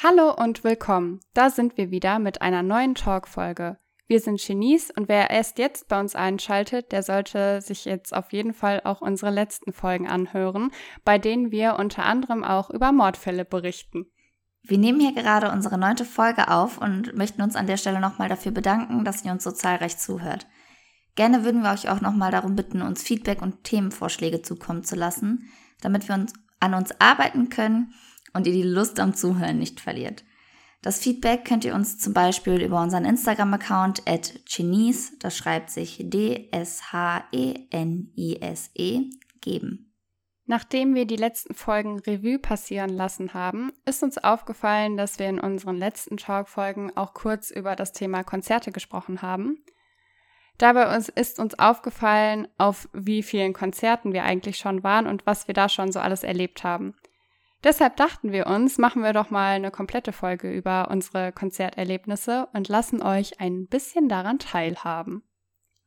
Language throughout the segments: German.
Hallo und willkommen. Da sind wir wieder mit einer neuen Talk-Folge. Wir sind Genies und wer erst jetzt bei uns einschaltet, der sollte sich jetzt auf jeden Fall auch unsere letzten Folgen anhören, bei denen wir unter anderem auch über Mordfälle berichten. Wir nehmen hier gerade unsere neunte Folge auf und möchten uns an der Stelle nochmal dafür bedanken, dass ihr uns so zahlreich zuhört. Gerne würden wir euch auch nochmal darum bitten, uns Feedback und Themenvorschläge zukommen zu lassen, damit wir uns an uns arbeiten können und ihr die Lust am Zuhören nicht verliert. Das Feedback könnt ihr uns zum Beispiel über unseren Instagram-Account at Genies, das schreibt sich D-S-H-E-N-I-S-E, -E, geben. Nachdem wir die letzten Folgen Revue passieren lassen haben, ist uns aufgefallen, dass wir in unseren letzten Talk-Folgen auch kurz über das Thema Konzerte gesprochen haben. Dabei ist uns aufgefallen, auf wie vielen Konzerten wir eigentlich schon waren und was wir da schon so alles erlebt haben. Deshalb dachten wir uns, machen wir doch mal eine komplette Folge über unsere Konzerterlebnisse und lassen euch ein bisschen daran teilhaben.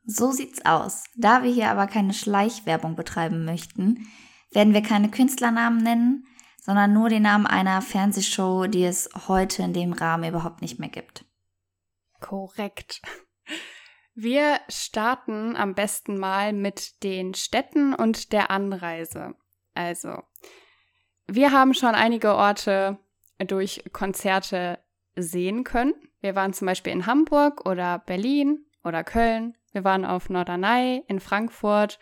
So sieht's aus. Da wir hier aber keine Schleichwerbung betreiben möchten, werden wir keine Künstlernamen nennen, sondern nur den Namen einer Fernsehshow, die es heute in dem Rahmen überhaupt nicht mehr gibt. Korrekt. Wir starten am besten mal mit den Städten und der Anreise. Also, wir haben schon einige Orte durch Konzerte sehen können. Wir waren zum Beispiel in Hamburg oder Berlin oder Köln. Wir waren auf Norderney, in Frankfurt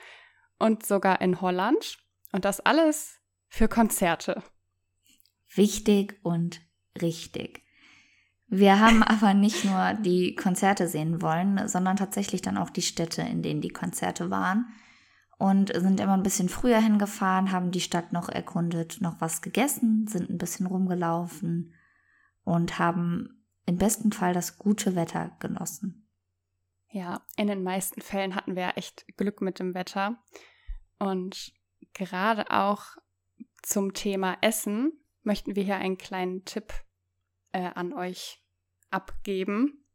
und sogar in Holland. Und das alles für Konzerte. Wichtig und richtig. Wir haben aber nicht nur die Konzerte sehen wollen, sondern tatsächlich dann auch die Städte, in denen die Konzerte waren und sind immer ein bisschen früher hingefahren, haben die Stadt noch erkundet, noch was gegessen, sind ein bisschen rumgelaufen und haben im besten Fall das gute Wetter genossen. Ja, in den meisten Fällen hatten wir echt Glück mit dem Wetter. Und gerade auch zum Thema Essen möchten wir hier einen kleinen Tipp äh, an euch abgeben.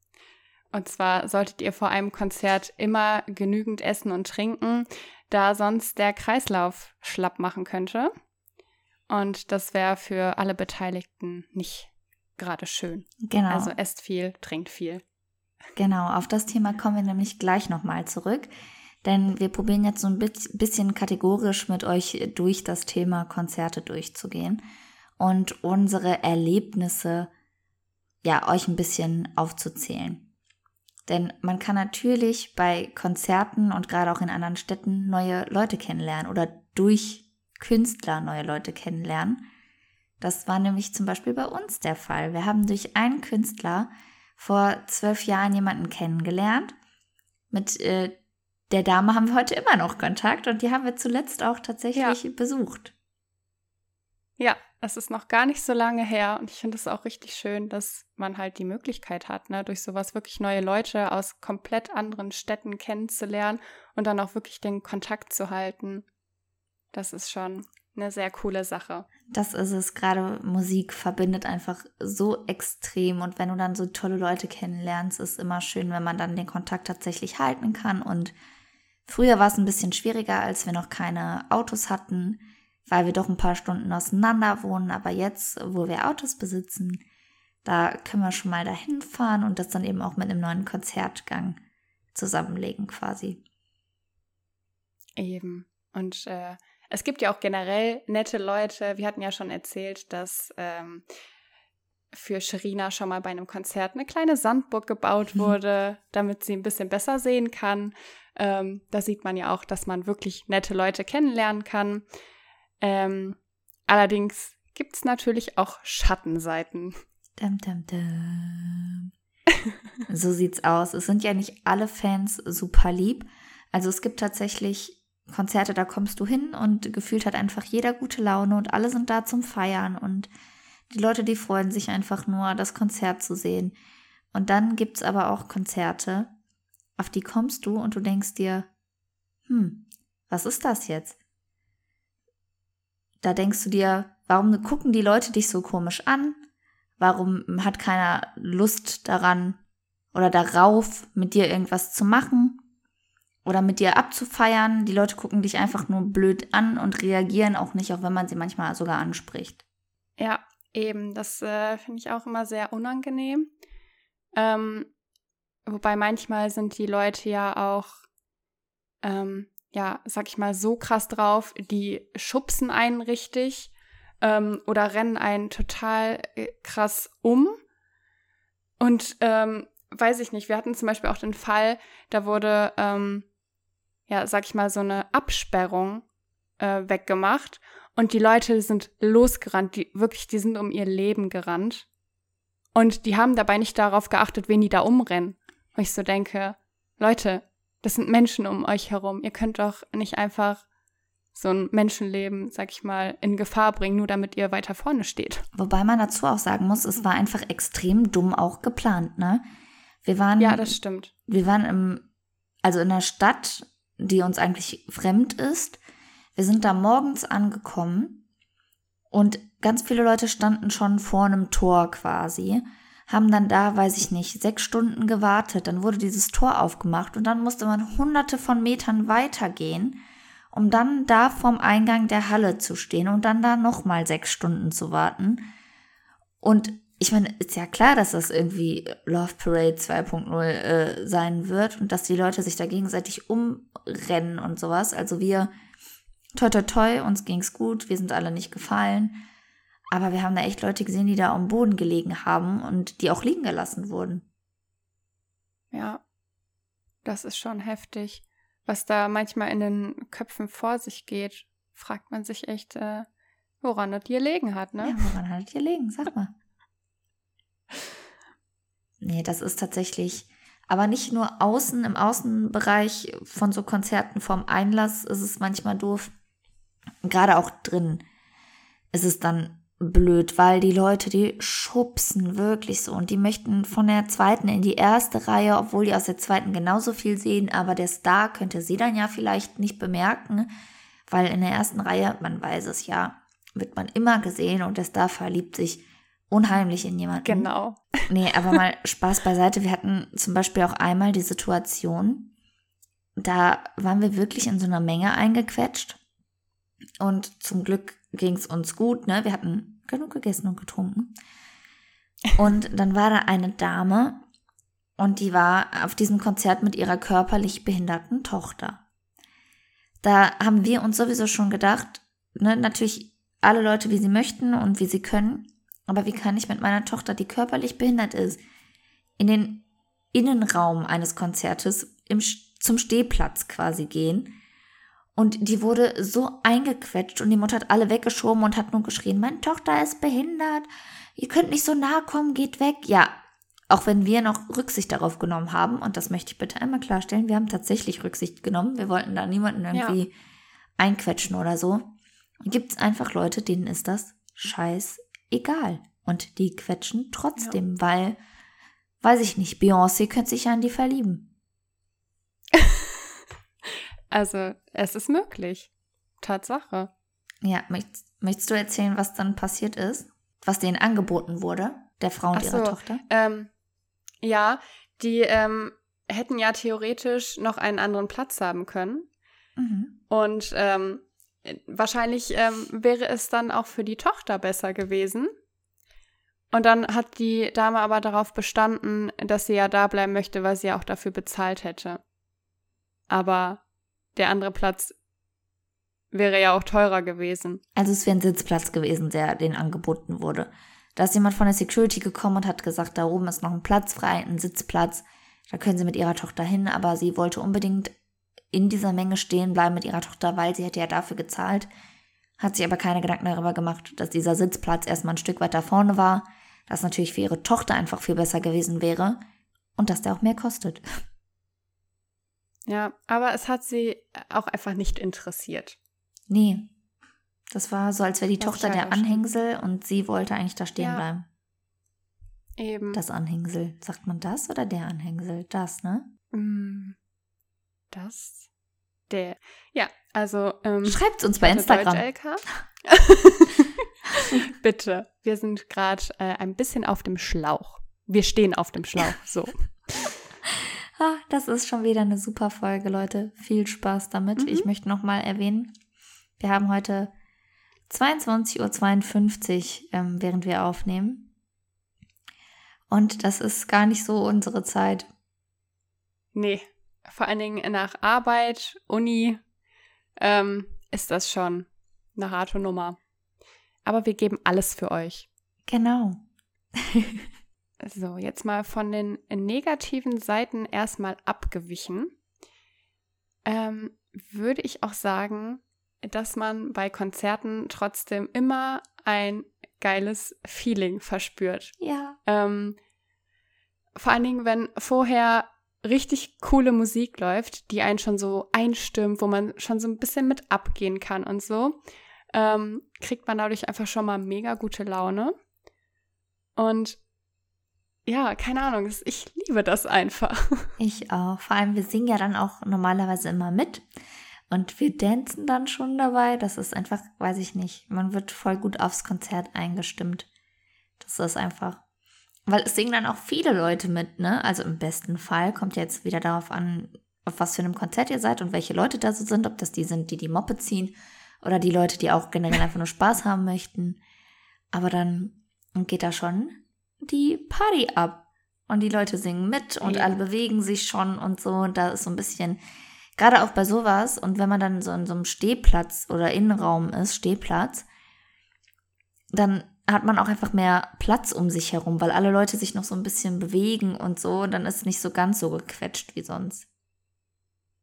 Und zwar solltet ihr vor einem Konzert immer genügend essen und trinken, da sonst der Kreislauf schlapp machen könnte. Und das wäre für alle Beteiligten nicht gerade schön. Genau. Also esst viel, trinkt viel. Genau, auf das Thema kommen wir nämlich gleich nochmal zurück. Denn wir probieren jetzt so ein bisschen kategorisch mit euch durch das Thema Konzerte durchzugehen und unsere Erlebnisse ja euch ein bisschen aufzuzählen. Denn man kann natürlich bei Konzerten und gerade auch in anderen Städten neue Leute kennenlernen oder durch Künstler neue Leute kennenlernen. Das war nämlich zum Beispiel bei uns der Fall. Wir haben durch einen Künstler vor zwölf Jahren jemanden kennengelernt. Mit äh, der Dame haben wir heute immer noch Kontakt und die haben wir zuletzt auch tatsächlich ja. besucht. Ja, es ist noch gar nicht so lange her und ich finde es auch richtig schön, dass man halt die Möglichkeit hat, ne, durch sowas wirklich neue Leute aus komplett anderen Städten kennenzulernen und dann auch wirklich den Kontakt zu halten. Das ist schon eine sehr coole Sache. Das ist es. Gerade Musik verbindet einfach so extrem und wenn du dann so tolle Leute kennenlernst, ist immer schön, wenn man dann den Kontakt tatsächlich halten kann und früher war es ein bisschen schwieriger, als wir noch keine Autos hatten weil wir doch ein paar Stunden auseinander wohnen. Aber jetzt, wo wir Autos besitzen, da können wir schon mal dahin fahren und das dann eben auch mit einem neuen Konzertgang zusammenlegen quasi. Eben. Und äh, es gibt ja auch generell nette Leute. Wir hatten ja schon erzählt, dass ähm, für Sherina schon mal bei einem Konzert eine kleine Sandburg gebaut wurde, damit sie ein bisschen besser sehen kann. Ähm, da sieht man ja auch, dass man wirklich nette Leute kennenlernen kann. Ähm, allerdings gibt es natürlich auch Schattenseiten. Dum, dum, dum. so sieht's aus. Es sind ja nicht alle Fans super lieb. Also es gibt tatsächlich Konzerte, da kommst du hin und gefühlt hat einfach jeder gute Laune und alle sind da zum Feiern und die Leute, die freuen sich einfach nur, das Konzert zu sehen. Und dann gibt's aber auch Konzerte, auf die kommst du und du denkst dir, hm, was ist das jetzt? Da denkst du dir, warum gucken die Leute dich so komisch an? Warum hat keiner Lust daran oder darauf, mit dir irgendwas zu machen oder mit dir abzufeiern? Die Leute gucken dich einfach nur blöd an und reagieren auch nicht, auch wenn man sie manchmal sogar anspricht. Ja, Eben, das äh, finde ich auch immer sehr unangenehm. Ähm, wobei manchmal sind die Leute ja auch, ähm, ja, sag ich mal, so krass drauf, die schubsen einen richtig ähm, oder rennen einen total äh, krass um. Und ähm, weiß ich nicht, wir hatten zum Beispiel auch den Fall, da wurde, ähm, ja, sag ich mal, so eine Absperrung äh, weggemacht und die Leute sind losgerannt, die wirklich, die sind um ihr Leben gerannt. Und die haben dabei nicht darauf geachtet, wen die da umrennen. Wo ich so denke, Leute, das sind Menschen um euch herum. Ihr könnt doch nicht einfach so ein Menschenleben, sag ich mal, in Gefahr bringen, nur damit ihr weiter vorne steht. Wobei man dazu auch sagen muss, es war einfach extrem dumm auch geplant, ne? Wir waren. Ja, das stimmt. Wir waren im, also in einer Stadt, die uns eigentlich fremd ist. Wir sind da morgens angekommen und ganz viele Leute standen schon vor einem Tor quasi, haben dann da, weiß ich nicht, sechs Stunden gewartet. Dann wurde dieses Tor aufgemacht und dann musste man hunderte von Metern weitergehen, um dann da vorm Eingang der Halle zu stehen und dann da nochmal sechs Stunden zu warten. Und ich meine, ist ja klar, dass das irgendwie Love Parade 2.0 äh, sein wird und dass die Leute sich da gegenseitig umrennen und sowas. Also wir toi toi toi, uns ging's gut, wir sind alle nicht gefallen. Aber wir haben da echt Leute gesehen, die da am Boden gelegen haben und die auch liegen gelassen wurden. Ja, das ist schon heftig. Was da manchmal in den Köpfen vor sich geht, fragt man sich echt, äh, woran das hier liegen hat, ne? Ja, woran hat das hier liegen, sag mal. nee, das ist tatsächlich, aber nicht nur außen, im Außenbereich von so Konzerten vorm Einlass ist es manchmal doof gerade auch drin ist es dann blöd, weil die Leute, die schubsen wirklich so und die möchten von der zweiten in die erste Reihe, obwohl die aus der zweiten genauso viel sehen, aber der Star könnte sie dann ja vielleicht nicht bemerken, weil in der ersten Reihe, man weiß es ja, wird man immer gesehen und der Star verliebt sich unheimlich in jemanden. Genau. Nee, aber mal Spaß beiseite. Wir hatten zum Beispiel auch einmal die Situation, da waren wir wirklich in so einer Menge eingequetscht und zum Glück ging es uns gut, ne? Wir hatten genug gegessen und getrunken. Und dann war da eine Dame und die war auf diesem Konzert mit ihrer körperlich behinderten Tochter. Da haben wir uns sowieso schon gedacht, ne, natürlich alle Leute, wie sie möchten und wie sie können, aber wie kann ich mit meiner Tochter, die körperlich behindert ist, in den Innenraum eines Konzertes im, zum Stehplatz quasi gehen? Und die wurde so eingequetscht und die Mutter hat alle weggeschoben und hat nur geschrien, meine Tochter ist behindert, ihr könnt nicht so nahe kommen, geht weg. Ja, auch wenn wir noch Rücksicht darauf genommen haben, und das möchte ich bitte einmal klarstellen, wir haben tatsächlich Rücksicht genommen, wir wollten da niemanden irgendwie ja. einquetschen oder so. Gibt es einfach Leute, denen ist das scheißegal. Und die quetschen trotzdem, ja. weil, weiß ich nicht, Beyoncé könnte sich ja an die verlieben. Also, es ist möglich. Tatsache. Ja, möchtest, möchtest du erzählen, was dann passiert ist? Was denen angeboten wurde, der Frau und Ach ihrer so, Tochter? Ähm, ja, die ähm, hätten ja theoretisch noch einen anderen Platz haben können. Mhm. Und ähm, wahrscheinlich ähm, wäre es dann auch für die Tochter besser gewesen. Und dann hat die Dame aber darauf bestanden, dass sie ja da bleiben möchte, weil sie ja auch dafür bezahlt hätte. Aber der andere Platz wäre ja auch teurer gewesen. Also es wäre ein Sitzplatz gewesen, der denen angeboten wurde. Da ist jemand von der Security gekommen und hat gesagt, da oben ist noch ein Platz frei, ein Sitzplatz. Da können sie mit ihrer Tochter hin, aber sie wollte unbedingt in dieser Menge stehen bleiben mit ihrer Tochter, weil sie hätte ja dafür gezahlt. Hat sich aber keine Gedanken darüber gemacht, dass dieser Sitzplatz erstmal ein Stück weiter vorne war, das natürlich für ihre Tochter einfach viel besser gewesen wäre und dass der auch mehr kostet. Ja, aber es hat sie auch einfach nicht interessiert. Nee. Das war so, als wäre die Was Tochter der Anhängsel und sie wollte eigentlich da stehen ja. bleiben. Eben. Das Anhängsel. Sagt man das oder der Anhängsel? Das, ne? Mm, das. Der. Ja, also. Ähm, Schreibt uns bei Instagram. LK. Bitte. Wir sind gerade äh, ein bisschen auf dem Schlauch. Wir stehen auf dem Schlauch. So. Ah, das ist schon wieder eine super Folge, Leute. Viel Spaß damit. Mhm. Ich möchte nochmal erwähnen, wir haben heute 22.52 Uhr, ähm, während wir aufnehmen. Und das ist gar nicht so unsere Zeit. Nee, vor allen Dingen nach Arbeit, Uni, ähm, ist das schon eine harte Nummer. Aber wir geben alles für euch. Genau. so, jetzt mal von den negativen Seiten erstmal abgewichen. Ähm, würde ich auch sagen, dass man bei Konzerten trotzdem immer ein geiles Feeling verspürt. Ja. Ähm, vor allen Dingen, wenn vorher richtig coole Musik läuft, die einen schon so einstimmt, wo man schon so ein bisschen mit abgehen kann und so, ähm, kriegt man dadurch einfach schon mal mega gute Laune. Und ja, keine Ahnung, ich liebe das einfach. Ich auch. Vor allem, wir singen ja dann auch normalerweise immer mit. Und wir dancen dann schon dabei. Das ist einfach, weiß ich nicht, man wird voll gut aufs Konzert eingestimmt. Das ist einfach. Weil es singen dann auch viele Leute mit, ne? Also im besten Fall kommt jetzt wieder darauf an, auf was für einem Konzert ihr seid und welche Leute da so sind. Ob das die sind, die die Moppe ziehen oder die Leute, die auch generell einfach nur Spaß haben möchten. Aber dann geht da schon die Party ab. Und die Leute singen mit und ja. alle bewegen sich schon und so. Und da ist so ein bisschen, gerade auch bei sowas, und wenn man dann so in so einem Stehplatz oder Innenraum ist, Stehplatz, dann hat man auch einfach mehr Platz um sich herum, weil alle Leute sich noch so ein bisschen bewegen und so. Dann ist es nicht so ganz so gequetscht wie sonst.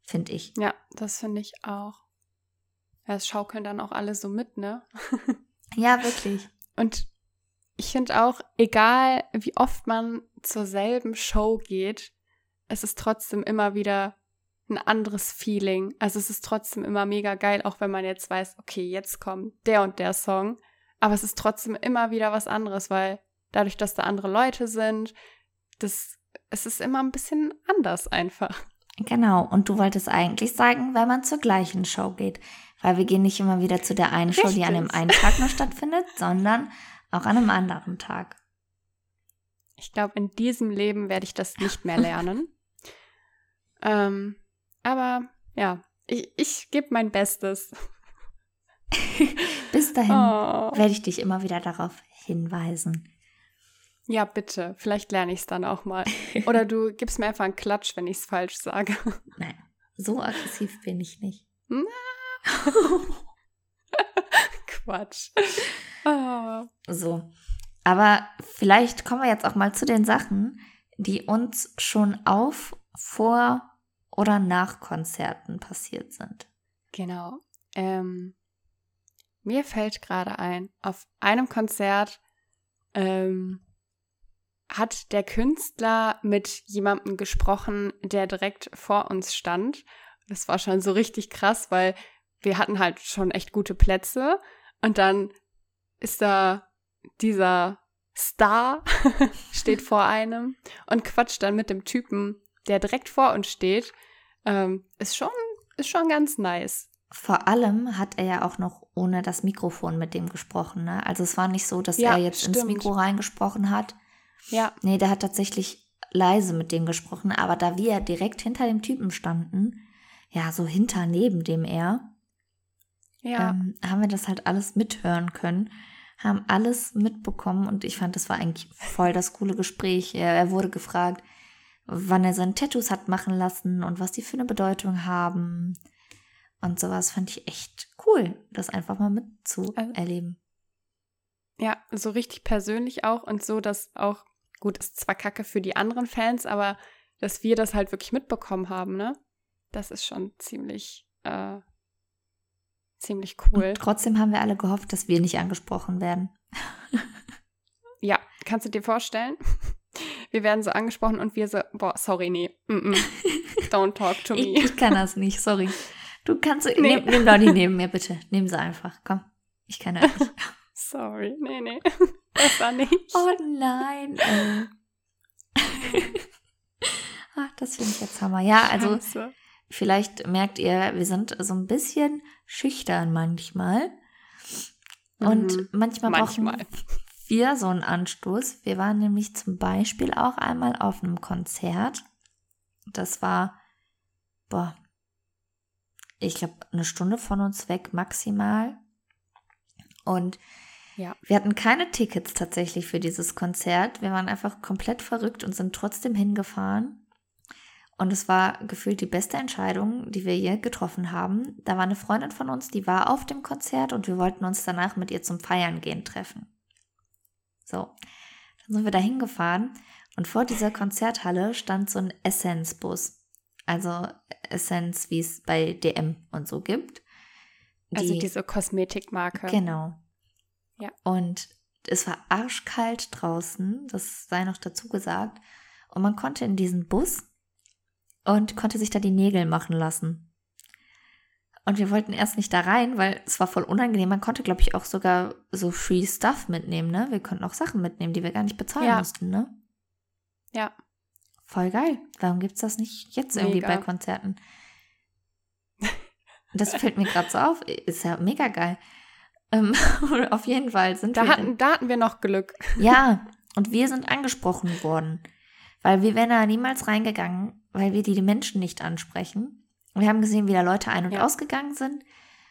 Finde ich. Ja, das finde ich auch. Ja, es schaukeln dann auch alle so mit, ne? ja, wirklich. Und ich finde auch, egal wie oft man zur selben Show geht, es ist trotzdem immer wieder ein anderes Feeling. Also es ist trotzdem immer mega geil, auch wenn man jetzt weiß, okay, jetzt kommt der und der Song. Aber es ist trotzdem immer wieder was anderes, weil dadurch, dass da andere Leute sind, das, es ist immer ein bisschen anders einfach. Genau, und du wolltest eigentlich sagen, wenn man zur gleichen Show geht. Weil wir gehen nicht immer wieder zu der einen Show, die an dem einen Tag noch stattfindet, sondern auch an einem anderen Tag. Ich glaube, in diesem Leben werde ich das nicht mehr lernen. ähm, aber ja, ich, ich gebe mein Bestes. Bis dahin oh. werde ich dich immer wieder darauf hinweisen. Ja, bitte. Vielleicht lerne ich es dann auch mal. Oder du gibst mir einfach einen Klatsch, wenn ich es falsch sage. Nein, so aggressiv bin ich nicht. Quatsch. Oh. So. Aber vielleicht kommen wir jetzt auch mal zu den Sachen, die uns schon auf, vor oder nach Konzerten passiert sind. Genau. Ähm, mir fällt gerade ein, auf einem Konzert ähm, hat der Künstler mit jemandem gesprochen, der direkt vor uns stand. Das war schon so richtig krass, weil wir hatten halt schon echt gute Plätze und dann ist da dieser Star, steht vor einem und quatscht dann mit dem Typen, der direkt vor uns steht. Ähm, ist schon, ist schon ganz nice. Vor allem hat er ja auch noch ohne das Mikrofon mit dem gesprochen. Ne? Also es war nicht so, dass ja, er jetzt stimmt. ins Mikro reingesprochen hat. Ja. Nee, der hat tatsächlich leise mit dem gesprochen, aber da wir direkt hinter dem Typen standen, ja, so hinter neben dem er, ja. ähm, haben wir das halt alles mithören können, haben alles mitbekommen und ich fand, das war eigentlich voll das coole Gespräch. Er, wurde gefragt, wann er seine Tattoos hat machen lassen und was die für eine Bedeutung haben. Und sowas fand ich echt cool, das einfach mal mitzuerleben. Ja, so richtig persönlich auch und so, dass auch, gut, ist zwar kacke für die anderen Fans, aber dass wir das halt wirklich mitbekommen haben, ne? Das ist schon ziemlich äh, Ziemlich cool. Und trotzdem haben wir alle gehofft, dass wir nicht angesprochen werden. ja, kannst du dir vorstellen? Wir werden so angesprochen und wir so, boah, sorry, nee. Mm -mm. Don't talk to me. Ich, ich, kann das nicht, sorry. Du kannst, nee. nehm, nimm Lolli neben mir, bitte. Nimm sie einfach, komm. Ich kann das nicht. sorry, nee, nee. Besser nicht. Oh nein. Ach, das finde ich jetzt Hammer. Ja, also Scheiße. Vielleicht merkt ihr, wir sind so ein bisschen schüchtern manchmal. Und mhm, manchmal, manchmal brauchen wir so einen Anstoß. Wir waren nämlich zum Beispiel auch einmal auf einem Konzert. Das war, boah, ich glaube, eine Stunde von uns weg maximal. Und Ja. wir hatten keine Tickets tatsächlich für dieses Konzert. Wir waren einfach komplett verrückt und sind trotzdem hingefahren. Und es war gefühlt die beste Entscheidung, die wir je getroffen haben. Da war eine Freundin von uns, die war auf dem Konzert und wir wollten uns danach mit ihr zum Feiern gehen treffen. So, dann sind wir da hingefahren und vor dieser Konzerthalle stand so ein Essence-Bus. Also Essence, wie es bei DM und so gibt. Also Die- diese Kosmetikmarke. Genau. Ja. Und es war arschkalt draußen, das sei noch dazu gesagt. Und man konnte in diesen Bus und konnte sich da die Nägel machen lassen. Und wir wollten erst nicht da rein, weil es war voll unangenehm. Man konnte, glaube ich, auch sogar so Free Stuff mitnehmen, ne? Wir konnten auch Sachen mitnehmen, die wir gar nicht bezahlen Ja. mussten, ne? Ja. Voll geil. Warum gibt's das nicht jetzt irgendwie Mega. bei Konzerten? Das fällt mir gerade so auf. Ist ja mega geil. Ähm, auf jeden Fall sind Da wir. hatten, da hatten wir noch Glück. ja, und wir sind angesprochen worden. Weil wir wären da niemals reingegangen, weil wir die Menschen nicht ansprechen. Wir haben gesehen, wie da Leute ein- und Ja. ausgegangen sind.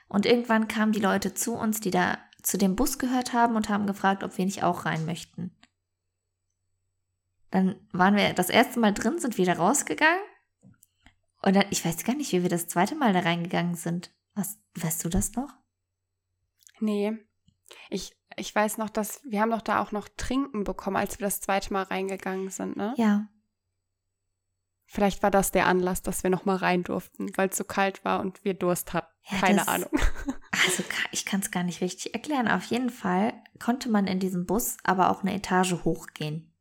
Und irgendwann kamen die Leute zu uns, die da zu dem Bus gehört haben und haben gefragt, ob wir nicht auch rein möchten. Dann waren wir das erste Mal drin, sind wieder rausgegangen. Und dann, ich weiß gar nicht, wie wir das zweite Mal da reingegangen sind. Was, weißt du das noch? Nee. Ich, ich weiß noch, dass wir haben doch da auch noch Trinken bekommen, als wir das zweite Mal reingegangen sind, ne? Ja. Vielleicht war das der Anlass, dass wir noch mal rein durften, weil es so kalt war und wir Durst hatten. Ja, Keine das- Ahnung. Also ich kann es gar nicht richtig erklären. Auf jeden Fall konnte man in diesem Bus aber auch eine Etage hochgehen.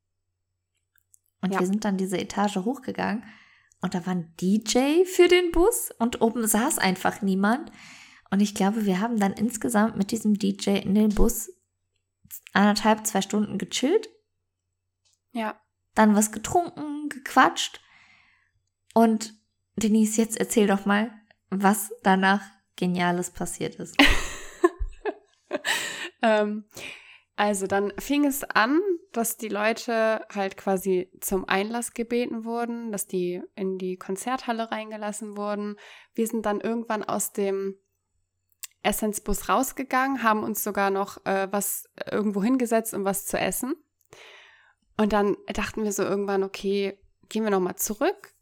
Und Ja. wir sind dann diese Etage hochgegangen und da war ein DJ für den Bus und oben saß einfach niemand. Und ich glaube, wir haben dann insgesamt mit diesem DJ in den Bus anderthalb, zwei Stunden gechillt, Ja. dann was getrunken, gequatscht. Und Denise, jetzt erzähl doch mal, was danach Geniales passiert ist. Ähm, also dann fing es an, dass die Leute halt quasi zum Einlass gebeten wurden, dass die in die Konzerthalle reingelassen wurden. Wir sind dann irgendwann aus dem Essence-Bus rausgegangen, haben uns sogar noch äh, was irgendwo hingesetzt, um was zu essen. Und dann dachten wir so irgendwann, okay, gehen wir nochmal zurück.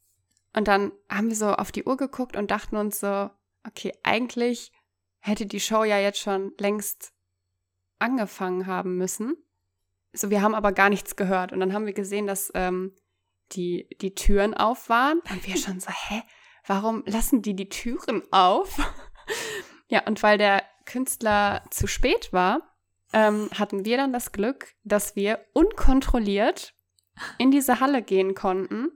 Und dann haben wir so auf die Uhr geguckt und dachten uns so, okay, eigentlich hätte die Show ja jetzt schon längst angefangen haben müssen. So, wir haben aber gar nichts gehört. Und dann haben wir gesehen, dass ähm, die, die Türen auf waren. Und wir schon so, hä, warum lassen die die Türen auf? ja, und weil der Künstler zu spät war, ähm, hatten wir dann das Glück, dass wir unkontrolliert in diese Halle gehen konnten.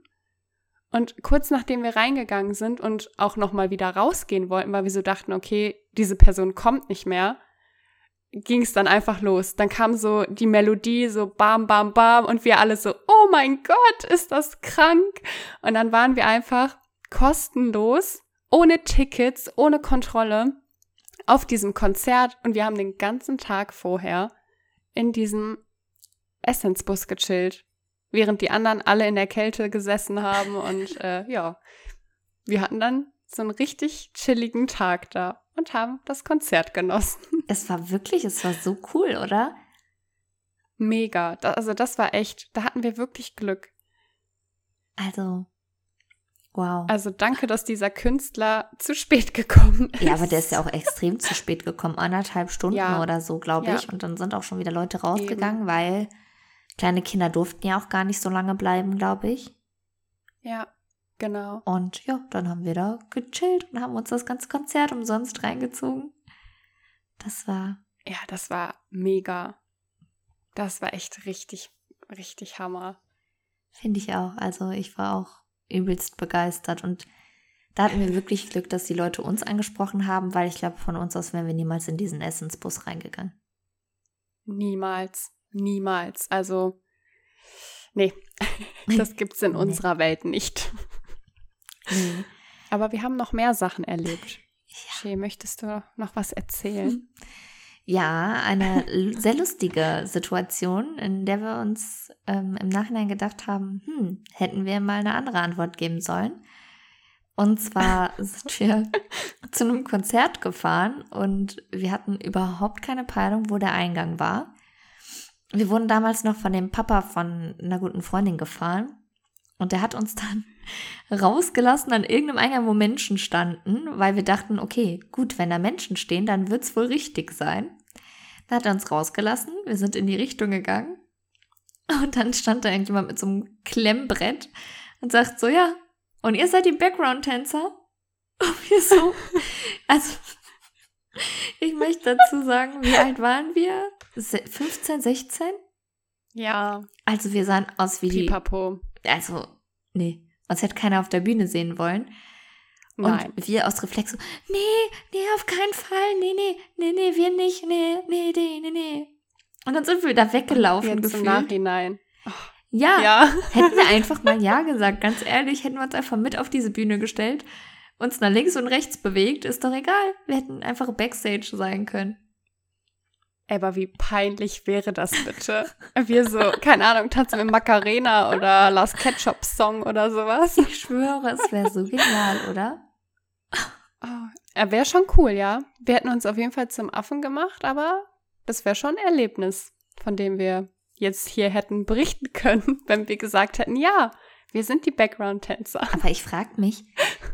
Und kurz nachdem wir reingegangen sind und auch nochmal wieder rausgehen wollten, weil wir so dachten, okay, diese Person kommt nicht mehr, ging es dann einfach los. Dann kam so die Melodie, so bam, bam, bam und wir alle so, oh mein Gott, ist das krank. Und dann waren wir einfach kostenlos, ohne Tickets, ohne Kontrolle auf diesem Konzert und wir haben den ganzen Tag vorher in diesem Essence-Bus gechillt, während die anderen alle in der Kälte gesessen haben und äh, ja, wir hatten dann so einen richtig chilligen Tag da und haben das Konzert genossen. Es war wirklich, es war so cool, oder? Mega. Also das war echt, da hatten wir wirklich Glück. Also, wow. Also danke, dass dieser Künstler zu spät gekommen ist. Ja, aber der ist ja auch extrem zu spät gekommen, anderthalb Stunden Ja. oder so, glaube Ja. ich. Und dann sind auch schon wieder Leute rausgegangen, weil kleine Kinder durften ja auch gar nicht so lange bleiben, glaube ich. Ja, genau. Und ja, dann haben wir da gechillt und haben uns das ganze Konzert umsonst reingezogen. Das war, Ja, das war mega. Das war echt richtig, richtig Hammer. finde ich auch. Also ich war auch übelst begeistert und da hatten wir wirklich Glück, dass die Leute uns angesprochen haben, weil ich glaube, von uns aus wären wir niemals in diesen Essensbus reingegangen. Niemals, niemals. Also, nee, das gibt's in Nee. unserer Welt nicht. Nee. Aber wir haben noch mehr Sachen erlebt. Ja. Shay, möchtest du noch was erzählen? Ja, eine sehr lustige Situation, in der wir uns ähm, im Nachhinein gedacht haben, hm, hätten wir mal eine andere Antwort geben sollen. Und zwar sind wir zu einem Konzert gefahren und wir hatten überhaupt keine Peilung, wo der Eingang war. Wir wurden damals noch von dem Papa von einer guten Freundin gefahren und der hat uns dann rausgelassen an irgendeinem Eingang, wo Menschen standen, weil wir dachten, okay, gut, wenn da Menschen stehen, dann wird's wohl richtig sein. Dann hat er uns rausgelassen, wir sind in die Richtung gegangen und dann stand da irgendjemand mit so einem Klemmbrett und sagt so, ja, und ihr seid die Background-Tänzer? Und wir so, also, ich möchte dazu sagen, wie alt waren wir? 15, 16? Ja. Also wir sahen aus wie Pipapo. die, also, nee, uns hätte keiner auf der Bühne sehen wollen. Nein. Und wir aus Reflex so, nee, nee, auf keinen Fall, nee, nee, nee, nee, wir nicht, nee, nee, nee, nee, nee. Und dann sind wir da weggelaufen Jetzt im gefühlt. Nachhinein. Ja, Ja. hätten wir einfach mal Ja gesagt, ganz ehrlich, hätten wir uns einfach mit auf diese Bühne gestellt, uns nach links und rechts bewegt, ist doch egal. Wir hätten einfach Backstage sein können. Aber wie peinlich wäre das bitte? Wir so, keine Ahnung, tanzen mit Macarena oder Last Ketchup Song oder sowas. Ich schwöre, es wäre so genial, oder? Oh, er wäre schon cool, ja. Wir hätten uns auf jeden Fall zum Affen gemacht, aber das wäre schon ein Erlebnis, von dem wir jetzt hier hätten berichten können, wenn wir gesagt hätten, ja, wir sind die Background-Tänzer. Aber ich frage mich,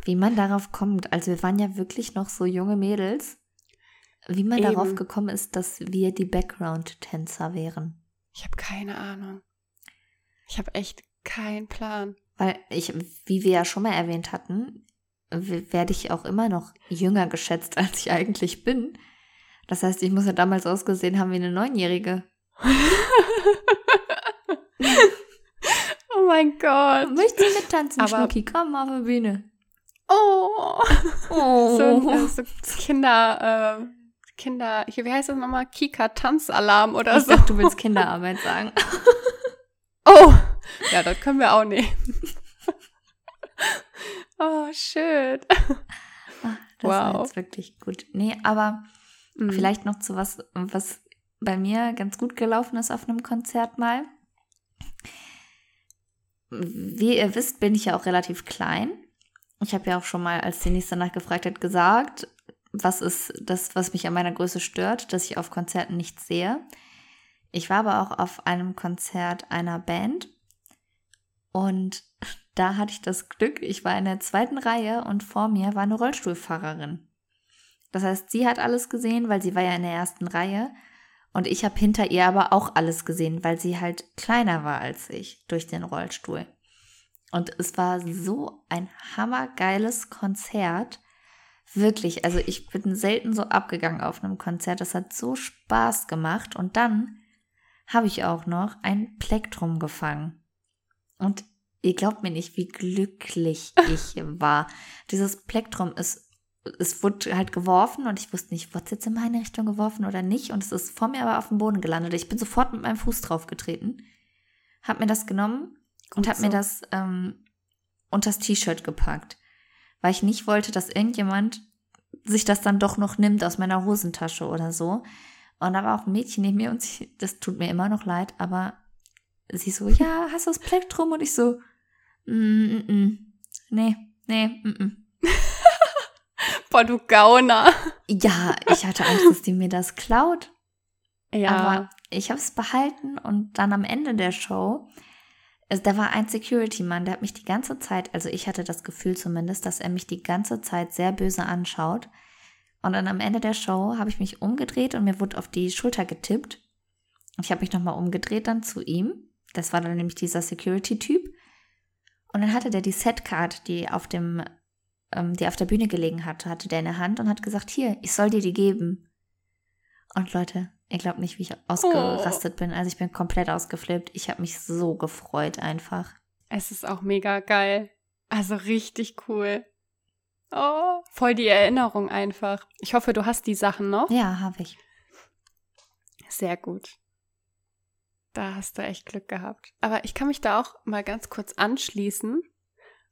wie man darauf kommt. Also wir waren ja wirklich noch so junge Mädels. Wie man Eben. darauf gekommen ist, dass wir die Background-Tänzer wären. Ich habe keine Ahnung. Ich habe echt keinen Plan. Weil ich, wie wir ja schon mal erwähnt hatten, werde ich auch immer noch jünger geschätzt, als ich eigentlich bin. Das heißt, ich muss ja damals ausgesehen haben wie eine Neunjährige. Oh mein Gott. Möchtest du mittanzen, Aber- Schnucki? Komm auf die Bühne. Oh. Oh. So, äh, so Kinder, äh, Kinder, hier, wie heißt das nochmal? Kika-Tanzalarm oder ich so. dachte, du willst Kinderarbeit sagen. Oh, ja, das können wir auch nehmen. oh, schön. Ah, Das war Wow. jetzt wirklich gut. Nee, aber Mhm. Vielleicht noch zu was, was bei mir ganz gut gelaufen ist auf einem Konzert mal. Wie ihr wisst, bin ich ja auch relativ klein. Ich habe ja auch schon mal, als Denise danach gefragt hat, gesagt, was ist das, was mich an meiner Größe stört, dass ich auf Konzerten nichts sehe. Ich war aber auch auf einem Konzert einer Band und da hatte ich das Glück, ich war in der zweiten Reihe und vor mir war eine Rollstuhlfahrerin. Das heißt, sie hat alles gesehen, weil sie war ja in der ersten Reihe. Und ich habe hinter ihr aber auch alles gesehen, weil sie halt kleiner war als ich durch den Rollstuhl. Und es war so ein hammergeiles Konzert. Wirklich, also ich bin selten so abgegangen auf einem Konzert. Das hat so Spaß gemacht. Und dann habe ich auch noch ein Plektrum gefangen. Und ihr glaubt mir nicht, wie glücklich ich war. Dieses Plektrum ist es wurde halt geworfen und ich wusste nicht, wurde es jetzt in meine Richtung geworfen oder nicht. Und es ist vor mir aber auf dem Boden gelandet. Ich bin sofort mit meinem Fuß drauf getreten, habe mir das genommen und habe mir so. das ähm, unter das T-Shirt gepackt, weil ich nicht wollte, dass irgendjemand sich das dann doch noch nimmt aus meiner Hosentasche oder so. Und da war auch ein Mädchen neben mir und sie, das tut mir immer noch leid, aber sie so, ja, hast du das Plektrum? Und ich so, mm, mm, mm. nee, nee, mm, mm. Boah, du Gauner. Ja, ich hatte Angst, dass die mir das klaut. Ja. Aber ich habe es behalten und dann am Ende der Show, also da war ein Security-Mann, der hat mich die ganze Zeit, also ich hatte das Gefühl zumindest, dass er mich die ganze Zeit sehr böse anschaut. Und dann am Ende der Show habe ich mich umgedreht und mir wurde auf die Schulter getippt. Ich habe mich nochmal umgedreht dann zu ihm. Das war dann nämlich dieser Security-Typ. Und dann hatte der die Setcard, die auf dem, ähm, die auf der Bühne gelegen hatte, hatte der in der Hand und hat gesagt, hier, ich soll dir die geben. Und Leute, ihr glaubt nicht, wie ich ausgerastet bin. Also ich bin komplett ausgeflippt. Ich habe mich so gefreut einfach. Es ist auch mega geil. Also richtig cool. Oh, voll die Erinnerung einfach. Ich hoffe, du hast die Sachen noch. Ja, habe ich. Sehr gut. Da hast du echt Glück gehabt. Aber ich kann mich da auch mal ganz kurz anschließen.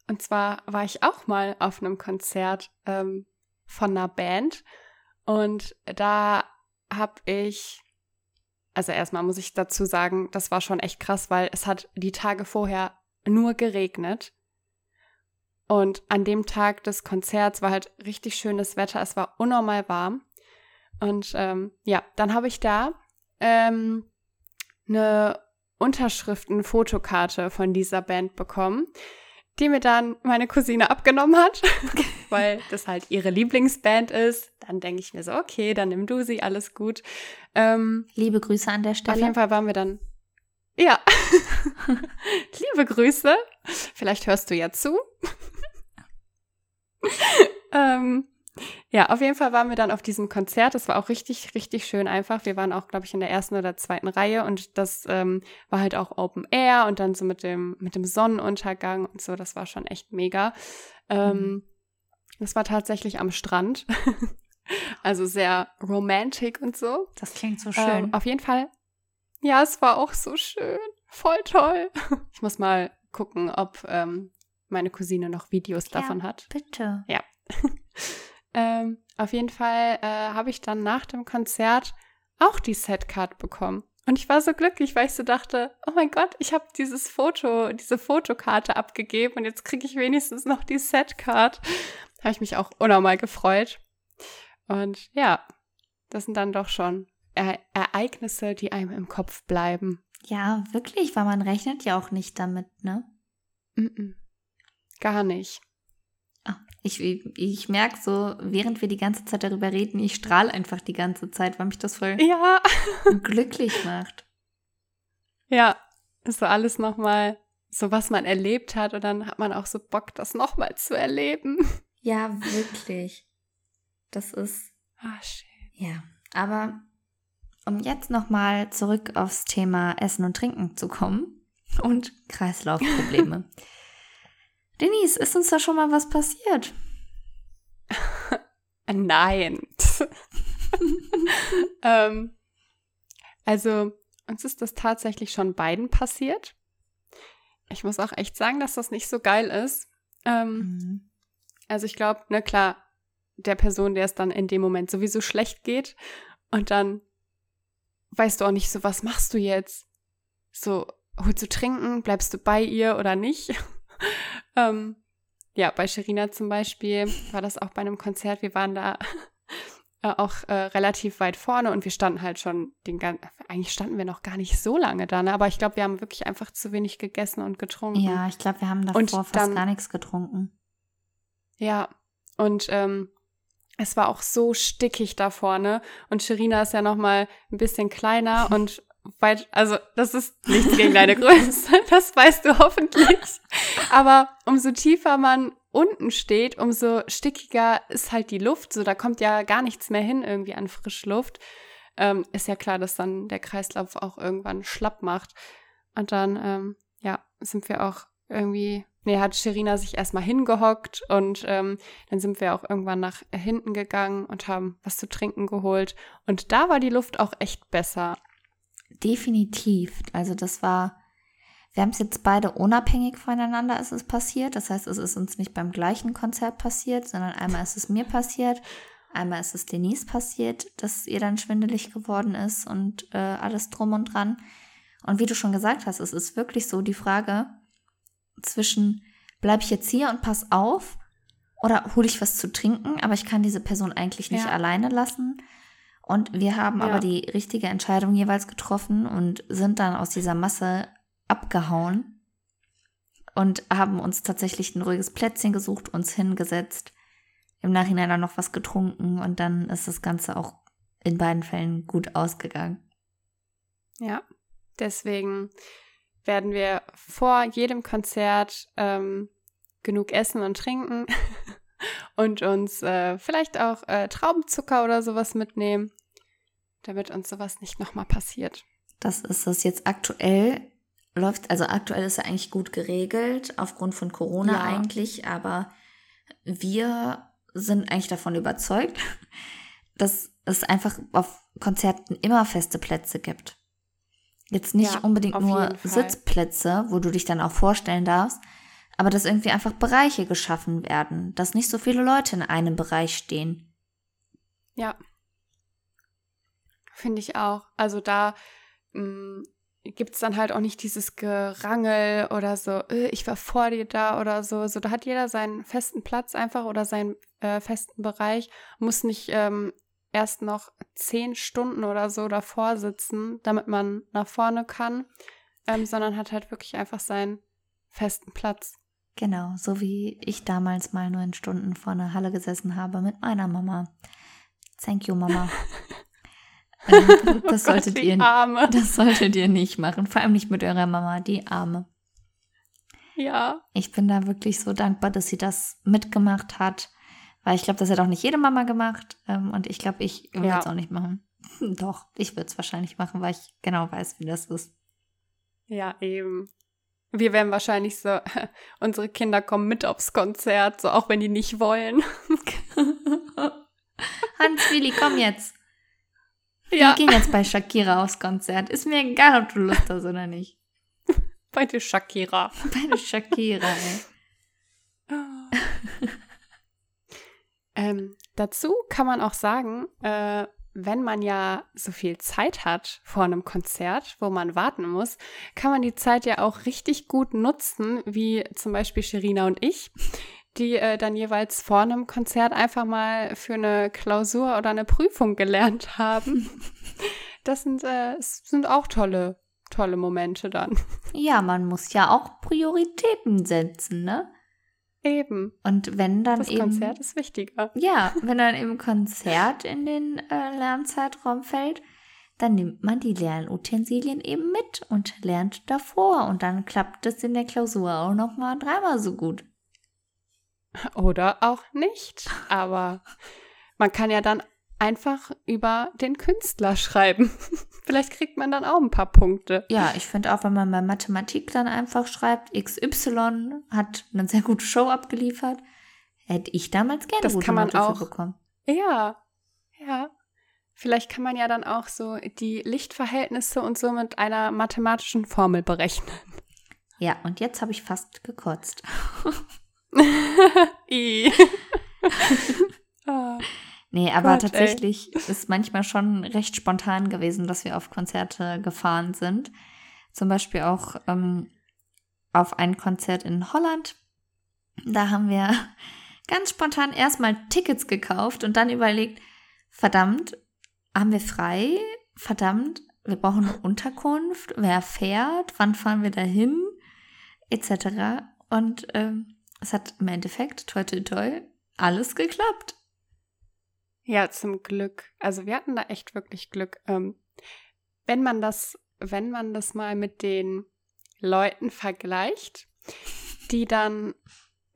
Und zwar war ich auch mal auf einem Konzert ähm, von einer Band. Und da habe ich, also erstmal muss ich dazu sagen, das war schon echt krass, weil es hat die Tage vorher nur geregnet. Und an dem Tag des Konzerts war halt richtig schönes Wetter. Es war unnormal warm. Und ähm, ja, dann habe ich da ähm, eine Unterschriften-Fotokarte von dieser Band bekommen, die mir dann meine Cousine abgenommen hat, weil das halt ihre Lieblingsband ist. Dann denke ich mir so, okay, dann nimm du sie, alles gut. Ähm, Liebe Grüße an der Stelle. Auf jeden Fall waren wir dann. Ja. Liebe Grüße. Vielleicht hörst du ja zu. ähm, ja, auf jeden Fall waren wir dann auf diesem Konzert. Das war auch richtig, richtig schön einfach. Wir waren auch, glaube ich, in der ersten oder zweiten Reihe und das ähm, war halt auch Open Air und dann so mit dem, mit dem Sonnenuntergang und so. Das war schon echt mega. Ähm, mhm. Das war tatsächlich am Strand. also sehr romantic und so. Das klingt so schön. Ähm, auf jeden Fall. Ja, es war auch so schön. Voll toll. Ich muss mal gucken, ob ähm, meine Cousine noch Videos ja, davon hat. Bitte. Ja. ähm, auf jeden Fall äh, habe ich dann nach dem Konzert auch die Setcard bekommen. Und ich war so glücklich, weil ich so dachte, oh mein Gott, ich habe dieses Foto, diese Fotokarte abgegeben und jetzt kriege ich wenigstens noch die Setcard. Da habe ich mich auch unnormal gefreut. Und ja, das sind dann doch schon e Ereignisse, die einem im Kopf bleiben. Ja, wirklich, weil man rechnet ja auch nicht damit, ne? Mm -mm. Gar nicht. Ich, ich merke so, während wir die ganze Zeit darüber reden, ich strahle einfach die ganze Zeit, weil mich das voll ja. glücklich macht. Ja, ist so alles nochmal so, was man erlebt hat und dann hat man auch so Bock, das nochmal zu erleben. Ja, wirklich. Das ist. Ah, schön. Ja, aber um jetzt nochmal zurück aufs Thema Essen und Trinken zu kommen und Kreislaufprobleme. Denise, ist uns da schon mal was passiert? Nein. ähm, also, uns ist das tatsächlich schon beiden passiert. Ich muss auch echt sagen, dass das nicht so geil ist. Ähm, mhm. Also ich glaube, na klar, der Person, der es dann in dem Moment sowieso schlecht geht und dann weißt du auch nicht so, was machst du jetzt? So, holst du trinken, bleibst du bei ihr oder nicht? Ähm, ja, bei Sherina zum Beispiel war das auch bei einem Konzert. Wir waren da äh, auch äh, relativ weit vorne und wir standen halt schon den ganzen, eigentlich standen wir noch gar nicht so lange da, ne? aber ich glaube, wir haben wirklich einfach zu wenig gegessen und getrunken. Ja, ich glaube, wir haben davor und fast dann, gar nichts getrunken. Ja, und ähm, es war auch so stickig da vorne und Sherina ist ja noch mal ein bisschen kleiner und weit, also das ist nichts gegen deine Größe, das weißt du hoffentlich. Aber umso tiefer man unten steht, umso stickiger ist halt die Luft. So, da kommt ja gar nichts mehr hin irgendwie an Frischluft. Ähm, ist ja klar, dass dann der Kreislauf auch irgendwann schlapp macht. Und dann, ähm, ja, sind wir auch irgendwie, nee, hat Sherina sich erstmal hingehockt und ähm, dann sind wir auch irgendwann nach hinten gegangen und haben was zu trinken geholt. Und da war die Luft auch echt besser. Definitiv. Also das war, wir haben es jetzt beide unabhängig voneinander ist es passiert. Das heißt, es ist uns nicht beim gleichen Konzert passiert, sondern einmal ist es mir passiert, einmal ist es Denise passiert, dass ihr dann schwindelig geworden ist und äh, alles drum und dran. Und wie du schon gesagt hast, es ist wirklich so die Frage zwischen, bleibe ich jetzt hier und pass auf oder hole ich was zu trinken, aber ich kann diese Person eigentlich nicht ja. alleine lassen. Und wir haben ja. aber die richtige Entscheidung jeweils getroffen und sind dann aus dieser Masse abgehauen und haben uns tatsächlich ein ruhiges Plätzchen gesucht, uns hingesetzt, im Nachhinein dann noch was getrunken und dann ist das Ganze auch in beiden Fällen gut ausgegangen. Ja, deswegen werden wir vor jedem Konzert ähm, genug essen und trinken und uns äh, vielleicht auch äh, Traubenzucker oder sowas mitnehmen, damit uns sowas nicht nochmal passiert. Das ist es jetzt aktuell. Läuft, also aktuell ist er eigentlich gut geregelt, aufgrund von Corona ja. eigentlich, aber wir sind eigentlich davon überzeugt, dass es einfach auf Konzerten immer feste Plätze gibt. Jetzt nicht ja, unbedingt nur Sitzplätze, wo du dich dann auch vorstellen darfst, aber dass irgendwie einfach Bereiche geschaffen werden, dass nicht so viele Leute in einem Bereich stehen. Ja. Finde ich auch. Also da, mh, mm, gibt es dann halt auch nicht dieses Gerangel oder so, äh, ich war vor dir da oder so. So, da hat jeder seinen festen Platz einfach oder seinen äh, festen Bereich, muss nicht ähm, erst noch zehn Stunden oder so davor sitzen, damit man nach vorne kann, ähm, sondern hat halt wirklich einfach seinen festen Platz. Genau, so wie ich damals mal neun Stunden vor einer Halle gesessen habe mit meiner Mama. Thank you, Mama. Ähm, das, oh solltet Gott, ihr, Arme. das solltet ihr nicht machen. Vor allem nicht mit eurer Mama, die Arme. Ja. Ich bin da wirklich so dankbar, dass sie das mitgemacht hat. Weil ich glaube, das hat auch nicht jede Mama gemacht. Ähm, und ich glaube, ich würde es auch nicht machen. Doch, ich würde es wahrscheinlich machen, weil ich genau weiß, wie das ist. Ja, eben. Wir werden wahrscheinlich so, unsere Kinder kommen mit aufs Konzert, so auch wenn die nicht wollen. Hans, Willi, komm jetzt. Ja. Wir gehen jetzt bei Shakira aufs Konzert. Ist mir egal, ob du Lust hast oder nicht. Bei der Shakira. Bei der Shakira, ey. ähm, dazu kann man auch sagen, äh, wenn man ja so viel Zeit hat vor einem Konzert, wo man warten muss, kann man die Zeit ja auch richtig gut nutzen, wie zum Beispiel Sherina und ich die äh, dann jeweils vor einem Konzert einfach mal für eine Klausur oder eine Prüfung gelernt haben. Das sind, äh, sind auch tolle, tolle Momente dann. Ja, man muss ja auch Prioritäten setzen, ne? Eben. Und wenn dann das eben. Das Konzert ist wichtiger. Ja, wenn dann im Konzert in den äh, Lernzeitraum fällt, dann nimmt man die Lernutensilien eben mit und lernt davor. Und dann klappt es in der Klausur auch nochmal dreimal so gut. Oder auch nicht. Aber man kann ja dann einfach über den Künstler schreiben. Vielleicht kriegt man dann auch ein paar Punkte. Ja, ich finde auch, wenn man bei Mathematik dann einfach schreibt, XY hat eine sehr gute Show abgeliefert, hätte ich damals gerne das gute kann man Note auch, bekommen. Ja, ja. Vielleicht kann man ja dann auch so die Lichtverhältnisse und so mit einer mathematischen Formel berechnen. Ja, und jetzt habe ich fast gekotzt. oh. Nee, aber Gott, tatsächlich ey. ist manchmal schon recht spontan gewesen, dass wir auf Konzerte gefahren sind. Zum Beispiel auch ähm, auf ein Konzert in Holland. Da haben wir ganz spontan erstmal Tickets gekauft und dann überlegt, verdammt, haben wir frei? Verdammt, wir brauchen eine Unterkunft. Wer fährt? Wann fahren wir dahin? Etc. Und ähm, es hat im Endeffekt, toi toi toi, alles geklappt. Ja, zum Glück. Also wir hatten da echt wirklich Glück. Ähm, wenn man das, wenn man das mal mit den Leuten vergleicht, die dann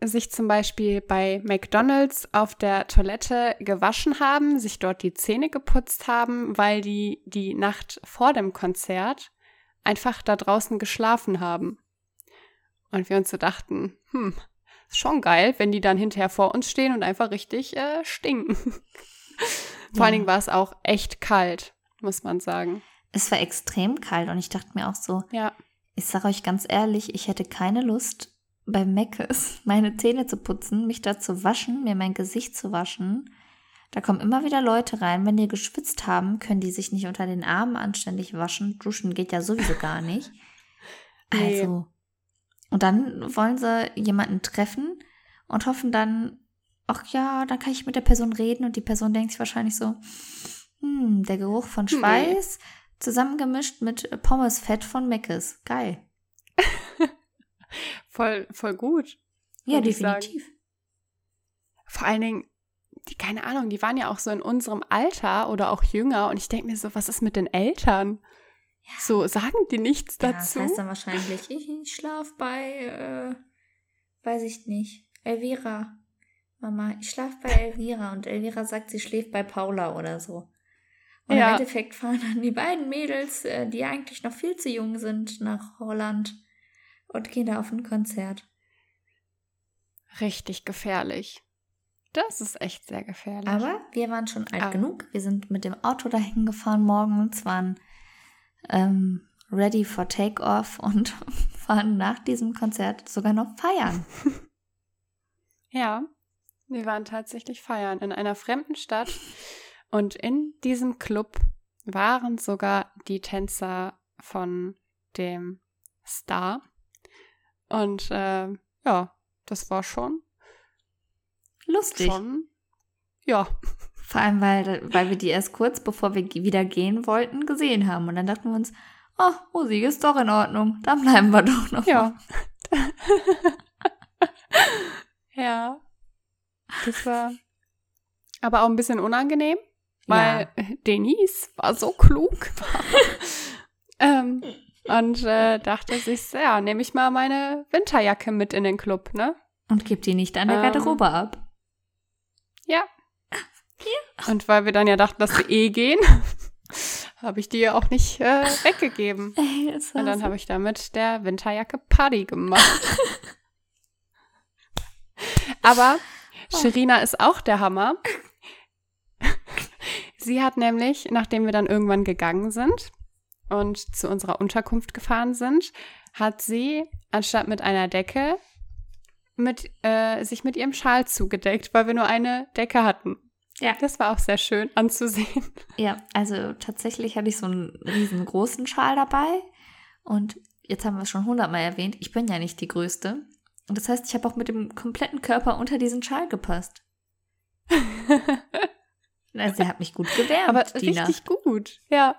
sich zum Beispiel bei McDonald's auf der Toilette gewaschen haben, sich dort die Zähne geputzt haben, weil die die Nacht vor dem Konzert einfach da draußen geschlafen haben. Und wir uns so dachten, hm, schon geil, wenn die dann hinterher vor uns stehen und einfach richtig äh, stinken. Vor ja. allen Dingen war es auch echt kalt, muss man sagen. Es war extrem kalt und ich dachte mir auch so, ja. ich sage euch ganz ehrlich, ich hätte keine Lust, bei Meckes meine Zähne zu putzen, mich da zu waschen, mir mein Gesicht zu waschen. Da kommen immer wieder Leute rein. Wenn die geschwitzt haben, können die sich nicht unter den Armen anständig waschen. Duschen geht ja sowieso gar nicht. Also, und dann wollen sie jemanden treffen und hoffen dann, ach ja, dann kann ich mit der Person reden und die Person denkt sich wahrscheinlich so, hm, der Geruch von Schweiß nee. zusammengemischt mit Pommesfett von Meckes. Geil. voll, voll gut. Ja, definitiv. Vor allen Dingen, die, keine Ahnung, die waren ja auch so in unserem Alter oder auch jünger und ich denke mir so, was ist mit den Eltern? Ja. So, sagen die nichts ja, dazu? Das heißt dann wahrscheinlich, ich, ich schlaf bei, äh, weiß ich nicht, Elvira. Mama, ich schlaf bei Elvira und Elvira sagt, sie schläft bei Paula oder so. Und ja. im Endeffekt fahren dann die beiden Mädels, äh, die eigentlich noch viel zu jung sind, nach Holland und gehen da auf ein Konzert. Richtig gefährlich. Das ist echt sehr gefährlich. Aber wir waren schon alt Aber. genug. Wir sind mit dem Auto dahin gefahren morgens, waren ähm, ready for takeoff und fahren nach diesem Konzert sogar noch feiern. Ja, wir waren tatsächlich feiern in einer fremden Stadt und in diesem Club waren sogar die Tänzer von dem Star. Und äh, ja, das war schon lustig. Schon, ja. Vor allem, weil, weil wir die erst kurz bevor wir wieder gehen wollten, gesehen haben. Und dann dachten wir uns, oh, Musik ist doch in Ordnung. Dann bleiben wir doch noch. Ja. ja. Das war aber auch ein bisschen unangenehm, weil ja. Denise war so klug. ähm, und äh, dachte sich, ja, nehme ich mal meine Winterjacke mit in den Club, ne? Und gib die nicht an der Garderobe ähm, ab. Ja. Ja. Und weil wir dann ja dachten, dass wir eh gehen, habe ich die auch nicht äh, weggegeben. Ey, und dann habe ich damit der Winterjacke Party gemacht. Aber oh. Sherina ist auch der Hammer. Sie hat nämlich, nachdem wir dann irgendwann gegangen sind und zu unserer Unterkunft gefahren sind, hat sie anstatt mit einer Decke mit, äh, sich mit ihrem Schal zugedeckt, weil wir nur eine Decke hatten. Ja. Das war auch sehr schön anzusehen. Ja, also tatsächlich hatte ich so einen riesengroßen Schal dabei. Und jetzt haben wir es schon hundertmal erwähnt, ich bin ja nicht die Größte. Und das heißt, ich habe auch mit dem kompletten Körper unter diesen Schal gepasst. also, sie hat mich gut gewärmt. Aber richtig gut, ja.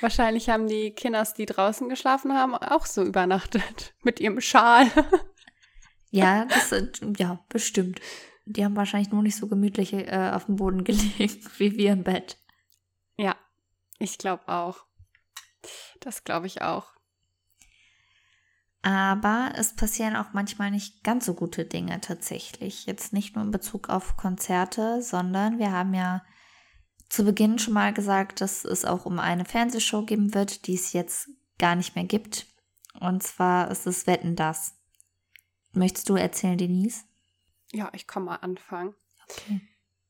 Wahrscheinlich haben die Kinders, die draußen geschlafen haben, auch so übernachtet mit ihrem Schal. Ja, das ja, bestimmt. Die haben wahrscheinlich nur nicht so gemütlich äh, auf dem Boden gelegt wie wir im Bett. Ja, ich glaube auch. Das glaube ich auch. Aber es passieren auch manchmal nicht ganz so gute Dinge tatsächlich. Jetzt nicht nur in Bezug auf Konzerte, sondern wir haben ja zu Beginn schon mal gesagt, dass es auch um eine Fernsehshow geben wird, die es jetzt gar nicht mehr gibt. Und zwar ist es Wetten das. Möchtest du erzählen, Denise? Ja, ich kann mal anfangen. Okay.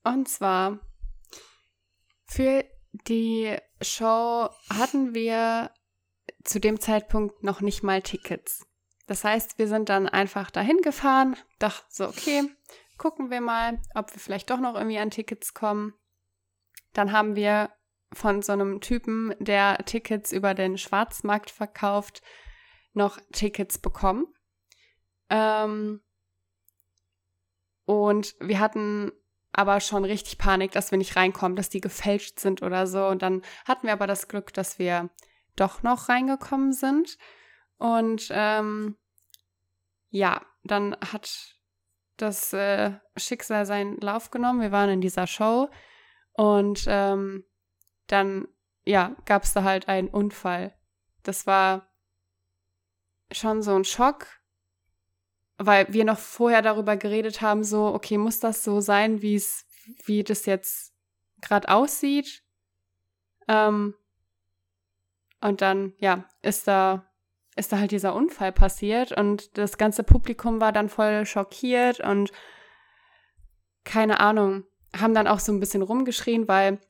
Und zwar für die Show hatten wir zu dem Zeitpunkt noch nicht mal Tickets. Das heißt, wir sind dann einfach dahin gefahren, dachten so, okay, gucken wir mal, ob wir vielleicht doch noch irgendwie an Tickets kommen. Dann haben wir von so einem Typen, der Tickets über den Schwarzmarkt verkauft, noch Tickets bekommen. Ähm, und wir hatten aber schon richtig Panik, dass wir nicht reinkommen, dass die gefälscht sind oder so. Und dann hatten wir aber das Glück, dass wir doch noch reingekommen sind. Und ähm, ja, dann hat das äh, Schicksal seinen Lauf genommen. Wir waren in dieser Show und ähm, dann, ja, gab es da halt einen Unfall. Das war schon so ein Schock, weil wir noch vorher darüber geredet haben, so, okay, muss das so sein, wie es, wie das jetzt gerade aussieht? Ähm, und dann, ja, ist da, ist da halt dieser Unfall passiert und das ganze Publikum war dann voll schockiert und keine Ahnung, haben dann auch so ein bisschen rumgeschrien, weil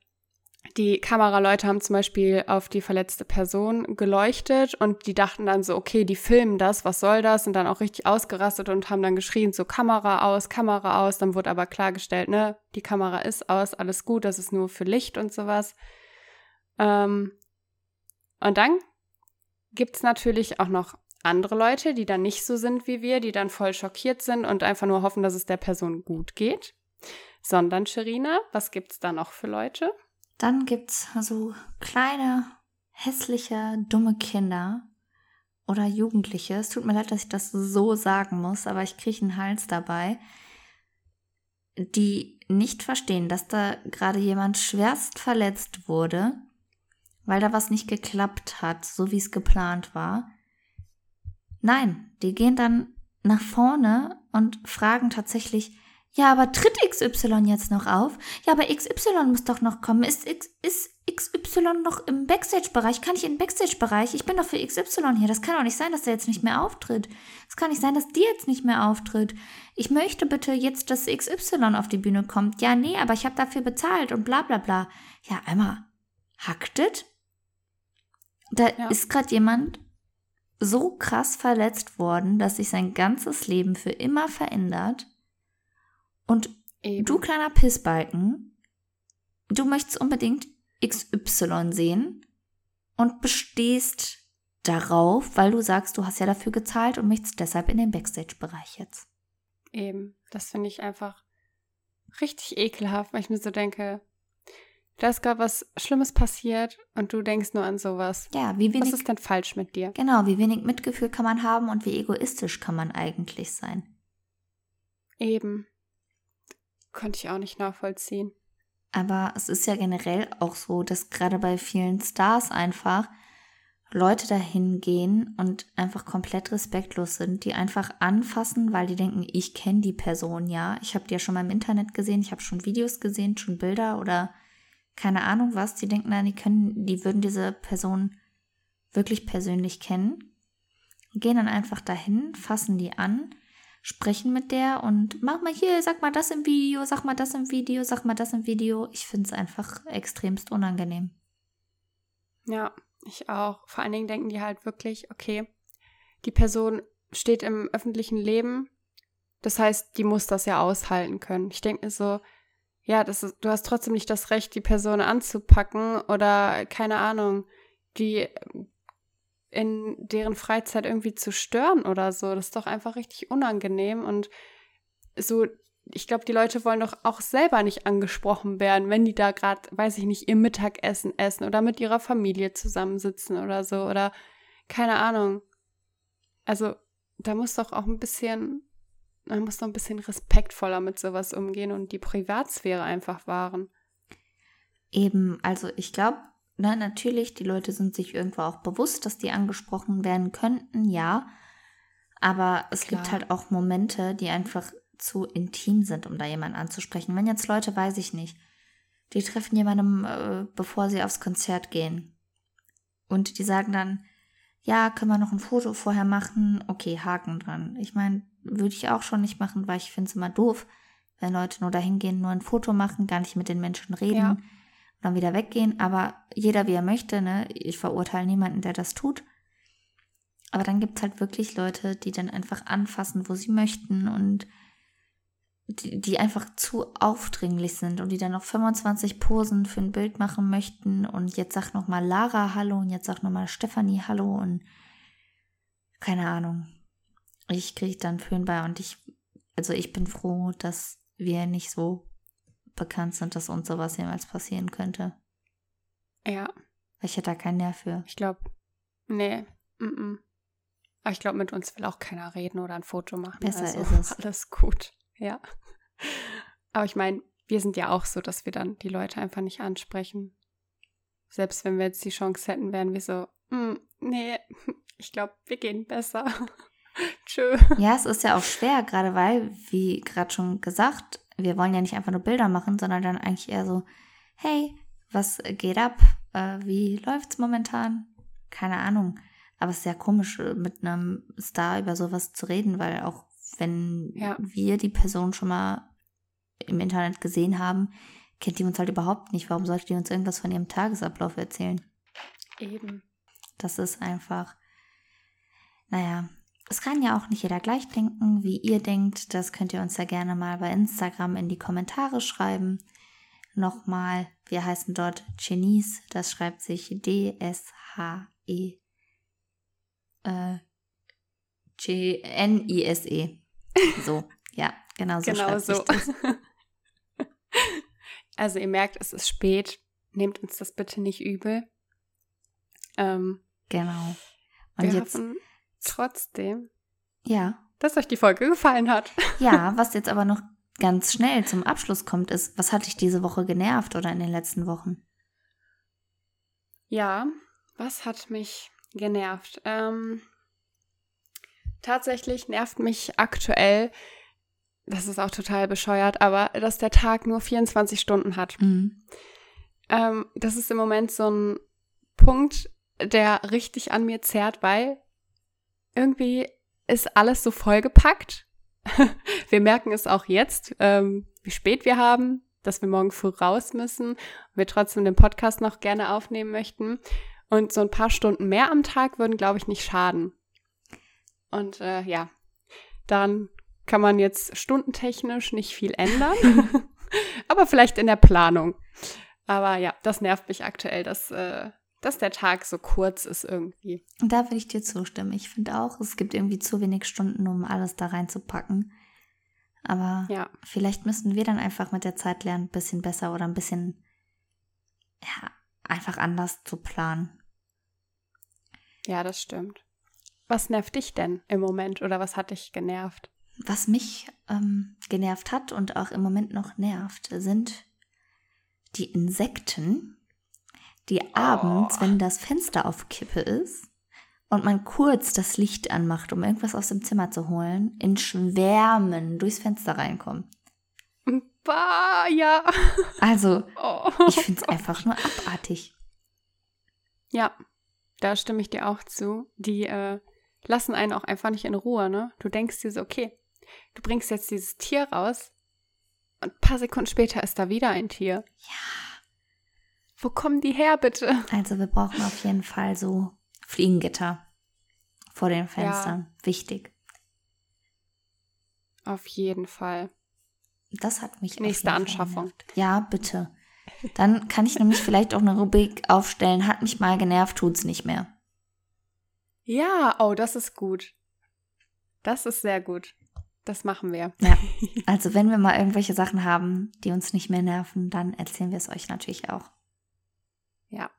die Kameraleute haben zum Beispiel auf die verletzte Person geleuchtet und die dachten dann so, okay, die filmen das, was soll das? Und dann auch richtig ausgerastet und haben dann geschrien, so Kamera aus, Kamera aus. Dann wurde aber klargestellt, ne, die Kamera ist aus, alles gut, das ist nur für Licht und sowas. Ähm, und dann gibt's natürlich auch noch andere Leute, die dann nicht so sind wie wir, die dann voll schockiert sind und einfach nur hoffen, dass es der Person gut geht. Sondern, Sherina, was gibt's da noch für Leute? Dann gibt's so kleine, hässliche, dumme Kinder oder Jugendliche. Es tut mir leid, dass ich das so sagen muss, aber ich kriege einen Hals dabei, die nicht verstehen, dass da gerade jemand schwerst verletzt wurde, weil da was nicht geklappt hat, so wie es geplant war. Nein, die gehen dann nach vorne und fragen tatsächlich, ja, aber tritt XY jetzt noch auf? Ja, aber XY muss doch noch kommen. Ist, X, ist XY noch im Backstage-Bereich? Kann ich in den Backstage-Bereich? Ich bin doch für XY hier. Das kann doch nicht sein, dass der jetzt nicht mehr auftritt. Es kann nicht sein, dass die jetzt nicht mehr auftritt. Ich möchte bitte jetzt, dass XY auf die Bühne kommt. Ja, nee, aber ich habe dafür bezahlt und bla bla bla. Ja, einmal hacktet. Da ja. ist gerade jemand so krass verletzt worden, dass sich sein ganzes Leben für immer verändert und Eben. du kleiner Pissbalken, du möchtest unbedingt XY sehen und bestehst darauf, weil du sagst, du hast ja dafür gezahlt und möchtest deshalb in den Backstage-Bereich jetzt. Eben, das finde ich einfach richtig ekelhaft, weil ich mir so denke, da ist gerade was Schlimmes passiert und du denkst nur an sowas. Ja, wie wenig. Was ist denn falsch mit dir? Genau, wie wenig Mitgefühl kann man haben und wie egoistisch kann man eigentlich sein. Eben. Konnte ich auch nicht nachvollziehen. Aber es ist ja generell auch so, dass gerade bei vielen Stars einfach Leute dahin gehen und einfach komplett respektlos sind, die einfach anfassen, weil die denken, ich kenne die Person ja. Ich habe die ja schon mal im Internet gesehen, ich habe schon Videos gesehen, schon Bilder oder keine Ahnung was. Die denken dann, die können, die würden diese Person wirklich persönlich kennen. Gehen dann einfach dahin, fassen die an, sprechen mit der und mach mal hier, sag mal das im Video, sag mal das im Video, sag mal das im Video. Ich finde es einfach extremst unangenehm. Ja, ich auch. Vor allen Dingen denken die halt wirklich, okay, die Person steht im öffentlichen Leben. Das heißt, die muss das ja aushalten können. Ich denke mir so, ja, das ist, du hast trotzdem nicht das Recht, die Person anzupacken oder keine Ahnung, die in deren Freizeit irgendwie zu stören oder so. Das ist doch einfach richtig unangenehm und so ich glaube, die Leute wollen doch auch selber nicht angesprochen werden, wenn die da gerade, weiß ich nicht, ihr Mittagessen essen oder mit ihrer Familie zusammensitzen oder so oder keine Ahnung. Also da muss doch auch ein bisschen, man muss doch ein bisschen respektvoller mit sowas umgehen und die Privatsphäre einfach wahren. Eben, also ich glaube, ne, natürlich, die Leute sind sich irgendwo auch bewusst, dass die angesprochen werden könnten, ja. Aber es Klar. gibt halt auch Momente, die einfach zu intim sind, um da jemanden anzusprechen. Wenn jetzt Leute, weiß ich nicht, die treffen jemanden, äh, bevor sie aufs Konzert gehen. Und die sagen dann, ja, können wir noch ein Foto vorher machen? Okay, Haken dran. Ich meine, würde ich auch schon nicht machen, weil ich finde es immer doof, wenn Leute nur dahin gehen, nur ein Foto machen, gar nicht mit den Menschen reden ja. Dann wieder weggehen. Aber jeder, wie er möchte, ne? Ich verurteile niemanden, der das tut. Aber dann gibt es halt wirklich Leute, die dann einfach anfassen, wo sie möchten und die, die einfach zu aufdringlich sind und die dann noch 25 Posen für ein Bild machen möchten und jetzt sagt nochmal Lara Hallo und jetzt sagt nochmal Stefanie Hallo und keine Ahnung. Ich kriege dann Föhn bei und ich, also ich bin froh, dass wir nicht so bekannt sind, dass uns sowas jemals passieren könnte. Ja. Ich hätte da keinen Nerv für. Ich glaube, nee, mm -mm. Aber ich glaube, mit uns will auch keiner reden oder ein Foto machen. Besser also, ist es. Alles gut. Ja. Aber ich meine, wir sind ja auch so, dass wir dann die Leute einfach nicht ansprechen. Selbst wenn wir jetzt die Chance hätten, wären wir so, mm, nee, ich glaube, wir gehen besser. Tschö. Ja, es ist ja auch schwer, gerade weil, wie gerade schon gesagt, wir wollen ja nicht einfach nur Bilder machen, sondern dann eigentlich eher so, hey, was geht ab? Äh, wie läuft's momentan? Keine Ahnung. Aber es ist sehr komisch, mit einem Star über sowas zu reden, weil auch wenn ja. wir die Person schon mal im Internet gesehen haben, kennt die uns halt überhaupt nicht. Warum sollte die uns irgendwas von ihrem Tagesablauf erzählen? Eben. Das ist einfach, naja, es kann ja auch nicht jeder gleich denken, wie ihr denkt. Das könnt ihr uns ja gerne mal bei Instagram in die Kommentare schreiben. Nochmal, wir heißen dort Genies, das schreibt sich D-S-H-E. Äh, G-N-I-S-E. So, ja, genau so. Genau so. also ihr merkt, es ist spät. Nehmt uns das bitte nicht übel. Ähm, genau. Und wir jetzt hoffen trotzdem, ja, dass euch die Folge gefallen hat. Ja, was jetzt aber noch ganz schnell zum Abschluss kommt, ist, was hat dich diese Woche genervt oder in den letzten Wochen? Ja, was hat mich genervt? Ähm, tatsächlich nervt mich aktuell, das ist auch total bescheuert, aber dass der Tag nur 24 Stunden hat. Mhm. Ähm, das ist im Moment so ein Punkt, der richtig an mir zerrt, weil irgendwie ist alles so vollgepackt. wir merken es auch jetzt, ähm, wie spät wir haben, dass wir morgen früh raus müssen, wir trotzdem den Podcast noch gerne aufnehmen möchten. Und so ein paar Stunden mehr am Tag würden, glaube ich, nicht schaden. Und äh, ja, dann kann man jetzt stundentechnisch nicht viel ändern, aber vielleicht in der Planung. Aber ja, das nervt mich aktuell, dass äh, dass der Tag so kurz ist irgendwie. Und da würde ich dir zustimmen. Ich finde auch, es gibt irgendwie zu wenig Stunden, um alles da reinzupacken. Aber Ja, vielleicht müssten wir dann einfach mit der Zeit lernen, ein bisschen besser oder ein bisschen, ja, einfach anders zu planen. ja, das stimmt. Was nervt dich denn im Moment oder was hat dich genervt? Was mich ähm, genervt hat und auch im Moment noch nervt, sind die Insekten, die abends, wenn das Fenster auf Kippe ist und man kurz das Licht anmacht, um irgendwas aus dem Zimmer zu holen, in Schwärmen durchs Fenster reinkommen. Bah, ja. Also, Oh. ich finde es einfach nur abartig. Ja, da stimme ich dir auch zu. Die äh, lassen einen auch einfach nicht in Ruhe, ne? Du denkst dir so, okay, du bringst jetzt dieses Tier raus und ein paar Sekunden später ist da wieder ein Tier. Ja. Wo kommen die her, bitte? Also, wir brauchen auf jeden Fall so Fliegengitter vor den Fenstern. Wichtig. Auf jeden Fall. Das hat mich Nächste Anschaffung. genervt. Ja, bitte. Dann kann ich nämlich vielleicht auch eine Rubrik aufstellen. Hat mich mal genervt, tut's nicht mehr. Ja, oh, das ist gut. Das ist sehr gut. Das machen wir. Ja. Also wenn wir mal irgendwelche Sachen haben, die uns nicht mehr nerven, dann erzählen wir es euch natürlich auch. Ja.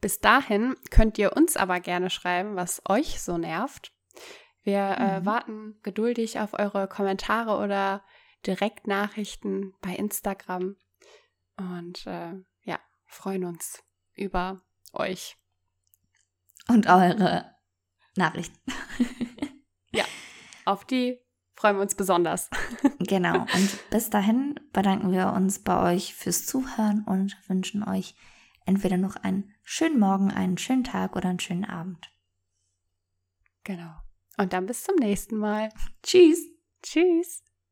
Bis dahin könnt ihr uns aber gerne schreiben, was euch so nervt. Wir äh, Mhm. warten geduldig auf eure Kommentare oder Direktnachrichten bei Instagram und äh, ja, freuen uns über euch. Und eure Nachrichten. Auf die freuen wir uns besonders. Genau. Und bis dahin bedanken wir uns bei euch fürs Zuhören und wünschen euch entweder noch einen schönen Morgen, einen schönen Tag oder einen schönen Abend. Genau. Und dann bis zum nächsten Mal. Tschüss. Tschüss.